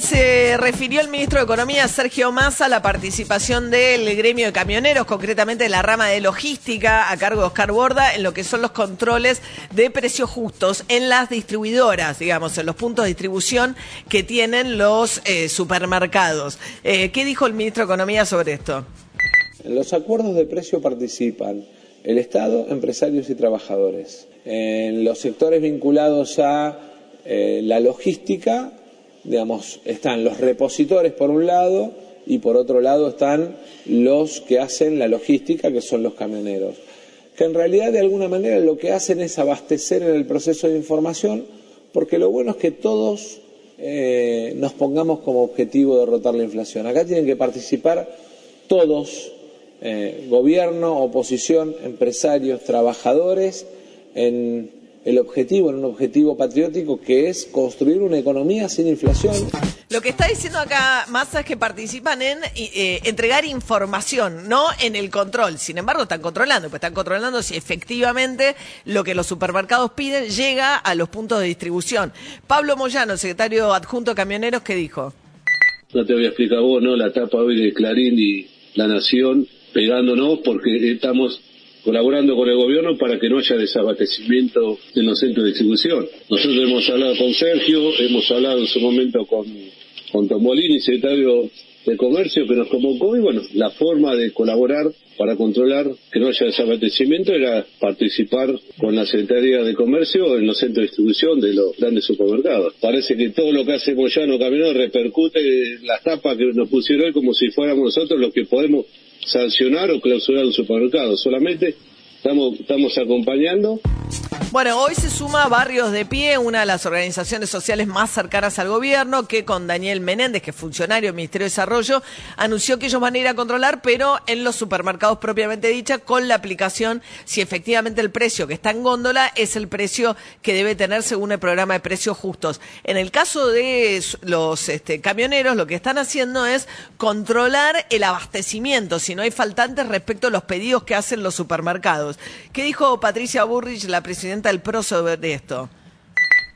Se refirió el ministro de Economía, Sergio Massa, a la participación del gremio de camioneros, concretamente de la rama de logística a cargo de Oscar Borda, en lo que son los controles de precios justos en las distribuidoras, digamos, en los puntos de distribución que tienen los eh, supermercados. Eh, ¿Qué dijo el ministro de Economía sobre esto? En los acuerdos de precio participan el Estado, empresarios y trabajadores. En los sectores vinculados a eh, la logística, digamos, están los repositores por un lado y por otro lado están los que hacen la logística, que son los camioneros, que en realidad de alguna manera lo que hacen es abastecer en el proceso de información, porque lo bueno es que todos eh, nos pongamos como objetivo derrotar la inflación. Acá tienen que participar todos, eh, gobierno, oposición, empresarios, trabajadores, en el objetivo, en un objetivo patriótico que es construir una economía sin inflación. Lo que está diciendo acá Massa es que participan en eh, entregar información, no en el control. Sin embargo, están controlando, pues están controlando si efectivamente lo que los supermercados piden llega a los puntos de distribución. Pablo Moyano, secretario adjunto de Camioneros, ¿qué dijo? No te voy a explicar vos, ¿no? La etapa hoy de Clarín y La Nación pegándonos porque estamos colaborando con el gobierno para que no haya desabastecimiento en los centros de distribución. Nosotros hemos hablado con Sergio, hemos hablado en su momento con, con Tomolini, secretario de Comercio, que nos convocó y bueno, la forma de colaborar para controlar que no haya desabastecimiento era participar con la Secretaría de Comercio en los centros de distribución de los grandes supermercados. Parece que todo lo que hace Moyano Caminero repercute en las tapas que nos pusieron hoy como si fuéramos nosotros los que podemos sancionar o clausurar un supermercado. Solamente estamos, estamos acompañando. Bueno, hoy se suma Barrios de Pie, una de las organizaciones sociales más cercanas al gobierno, que con Daniel Menéndez, que es funcionario del Ministerio de Desarrollo, anunció que ellos van a ir a controlar, pero en los supermercados propiamente dicha, con la aplicación si efectivamente el precio que está en góndola es el precio que debe tener según el programa de precios justos. En el caso de los este, camioneros, lo que están haciendo es controlar el abastecimiento, si no hay faltantes respecto a los pedidos que hacen los supermercados. ¿Qué dijo Patricia Burrich, la presidenta del PRO, sobre esto?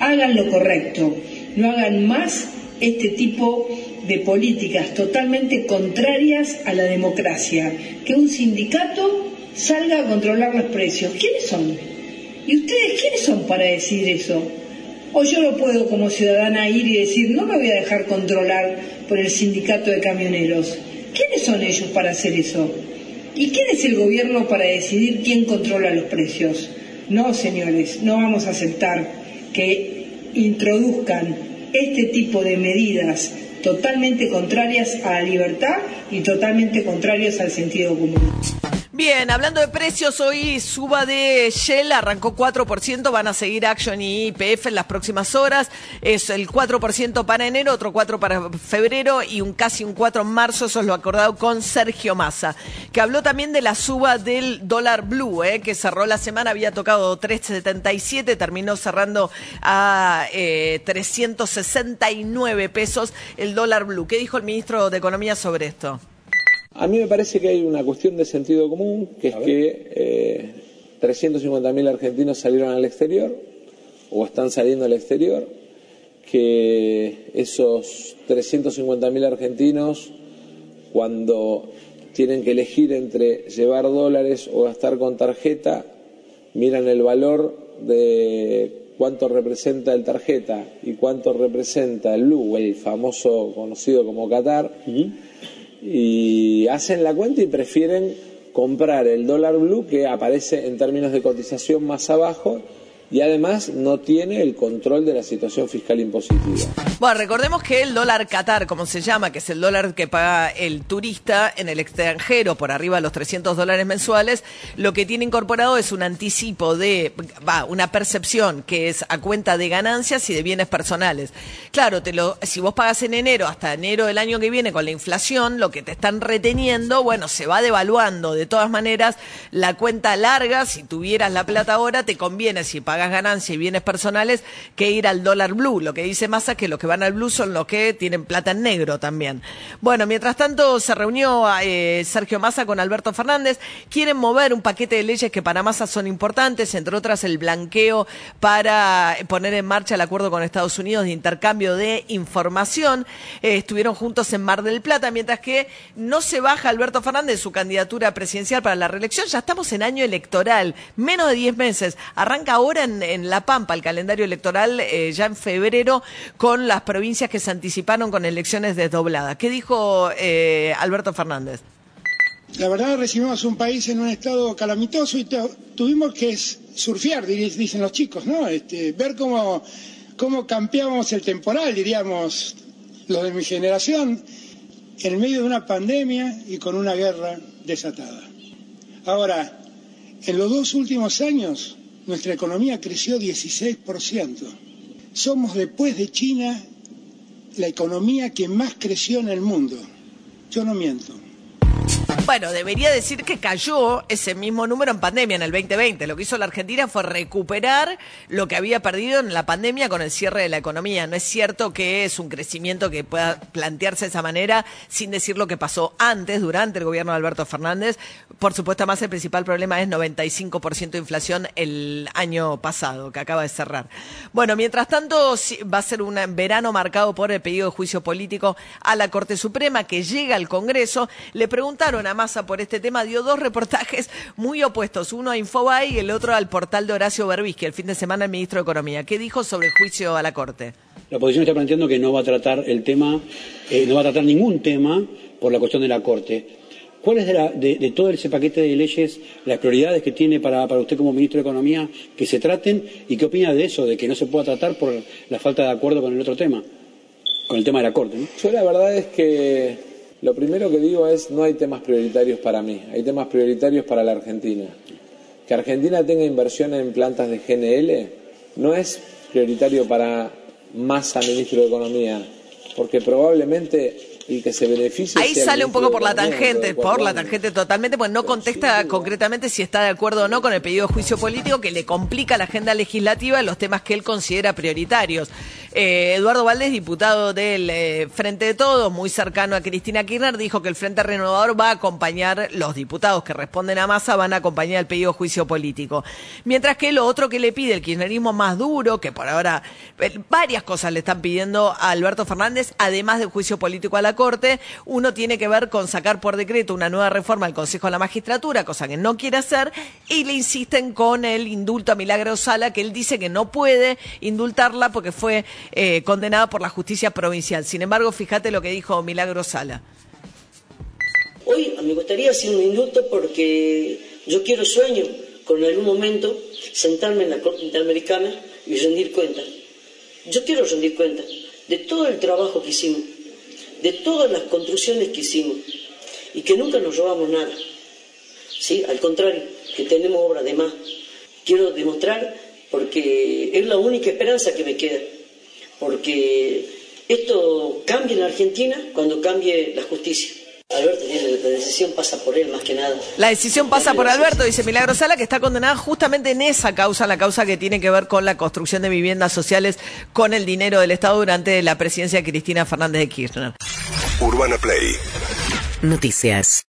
Hagan lo correcto, no hagan más este tipo de políticas totalmente contrarias a la democracia. Que un sindicato salga a controlar los precios. ¿Quiénes son? ¿Y ustedes quiénes son para decir eso? O yo no puedo como ciudadana ir y decir, no me voy a dejar controlar por el sindicato de camioneros. ¿Quiénes son ellos para hacer eso? ¿Y quién es el gobierno para decidir quién controla los precios? No, señores, no vamos a aceptar que introduzcan este tipo de medidas totalmente contrarias a la libertad y totalmente contrarias al sentido común. Bien, hablando de precios, hoy suba de Shell arrancó 4%, van a seguir Action y IPF en las próximas horas. Es el 4% para enero, otro 4% para febrero y un casi un 4% en marzo, eso es lo acordado con Sergio Massa, que habló también de la suba del dólar blue, eh, que cerró la semana, había tocado 3,77, terminó cerrando a eh, 369 pesos el dólar blue. ¿Qué dijo el ministro de Economía sobre esto? A mí me parece que hay una cuestión de sentido común, que es que eh, 350.000 argentinos salieron al exterior o están saliendo al exterior, que esos 350.000 argentinos, cuando tienen que elegir entre llevar dólares o gastar con tarjeta, miran el valor de cuánto representa el tarjeta y cuánto representa el blue, el famoso conocido como Qatar y hacen la cuenta y prefieren comprar el dólar blue que aparece en términos de cotización más abajo y además no tiene el control de la situación fiscal impositiva. Bueno, recordemos que el dólar Qatar, como se llama, que es el dólar que paga el turista en el extranjero por arriba de los 300 dólares mensuales, lo que tiene incorporado es un anticipo de, va, una percepción que es a cuenta de ganancias y de bienes personales. Claro, te lo, si vos pagas en enero hasta enero del año que viene con la inflación, lo que te están reteniendo, bueno, se va devaluando. De todas maneras, la cuenta larga, si tuvieras la plata ahora, te conviene si pagas pagas ganancias y bienes personales que ir al dólar blue. Lo que dice Massa que los que van al blue son los que tienen plata en negro también. Bueno, mientras tanto se reunió eh, Sergio Massa con Alberto Fernández. Quieren mover un paquete de leyes que para Massa son importantes, entre otras el blanqueo para poner en marcha el acuerdo con Estados Unidos de intercambio de información. Eh, estuvieron juntos en Mar del Plata, mientras que no se baja Alberto Fernández su candidatura presidencial para la reelección. Ya estamos en año electoral, menos de 10 meses. Arranca ahora La Pampa el calendario electoral eh, ya en febrero con las provincias que se anticiparon con elecciones desdobladas. ¿Qué dijo eh, Alberto Fernández? La verdad recibimos un país en un estado calamitoso y tuvimos que surfear, dicen los chicos, ¿no? Este, ver cómo, cómo campeábamos el temporal, diríamos, los de mi generación, en medio de una pandemia y con una guerra desatada. Ahora, en los dos últimos años nuestra economía creció 16%. Somos después de China la economía que más creció en el mundo. Yo no miento. Bueno, debería decir que cayó ese mismo número en pandemia en el 2020. Lo que hizo la Argentina fue recuperar lo que había perdido en la pandemia con el cierre de la economía. No es cierto que es un crecimiento que pueda plantearse de esa manera sin decir lo que pasó antes, durante el gobierno de Alberto Fernández. Por supuesto, más el principal problema es 95% de inflación el año pasado, que acaba de cerrar. Bueno, mientras tanto, va a ser un verano marcado por el pedido de juicio político a la Corte Suprema que llega al Congreso. Le preguntaron a Massa por este tema, dio dos reportajes muy opuestos, uno a Infobae y el otro al portal de Horacio Berbisky, el fin de semana el ministro de Economía. ¿Qué dijo sobre el juicio a la Corte? La oposición está planteando que no va a tratar el tema, eh, no va a tratar ningún tema por la cuestión de la Corte. ¿Cuáles de, de, todo ese paquete de leyes las prioridades que tiene para, para, usted como ministro de Economía que se traten y qué opina de eso, de que no se pueda tratar por la falta de acuerdo con el otro tema, con el tema de la Corte? Yo la verdad es que lo primero que digo es, no hay temas prioritarios para mí, hay temas prioritarios para la Argentina. Que Argentina tenga inversión en plantas de GNL no es prioritario para Massa, ministro de Economía, porque probablemente y que se beneficie. Ahí sale un poco por la tangente, por la tangente totalmente, pues no contesta concretamente si está de acuerdo o no con el pedido de juicio político que le complica la agenda legislativa en los temas que él considera prioritarios. Eh, Eduardo Valdés, diputado del eh, Frente de Todos, muy cercano a Cristina Kirchner, dijo que el Frente Renovador va a acompañar, los diputados que responden a masa van a acompañar el pedido de juicio político. Mientras que lo otro que le pide el kirchnerismo más duro, que por ahora eh, varias cosas le están pidiendo a Alberto Fernández, además del juicio político a la Corte, uno tiene que ver con sacar por decreto una nueva reforma al Consejo de la Magistratura, cosa que no quiere hacer, y le insisten con el indulto a Milagro Sala, que él dice que no puede indultarla porque fue eh, condenada por la justicia provincial. Sin embargo, fíjate lo que dijo Milagro Sala. Hoy me gustaría hacer un indulto porque yo quiero sueño con algún momento sentarme en la Corte Interamericana y rendir cuenta. Yo quiero rendir cuenta de todo el trabajo que hicimos de todas las construcciones que hicimos y que nunca nos robamos nada. ¿Sí? Al contrario, que tenemos obra de más. Quiero demostrar porque es la única esperanza que me queda. Porque esto cambia en la Argentina cuando cambie la justicia. Alberto la decisión pasa por él más que nada. La decisión pasa por Alberto, dice Milagro Sala, que está condenada justamente en esa causa, la causa que tiene que ver con la construcción de viviendas sociales con el dinero del Estado durante la presidencia de Cristina Fernández de Kirchner. Urbana Play. Noticias.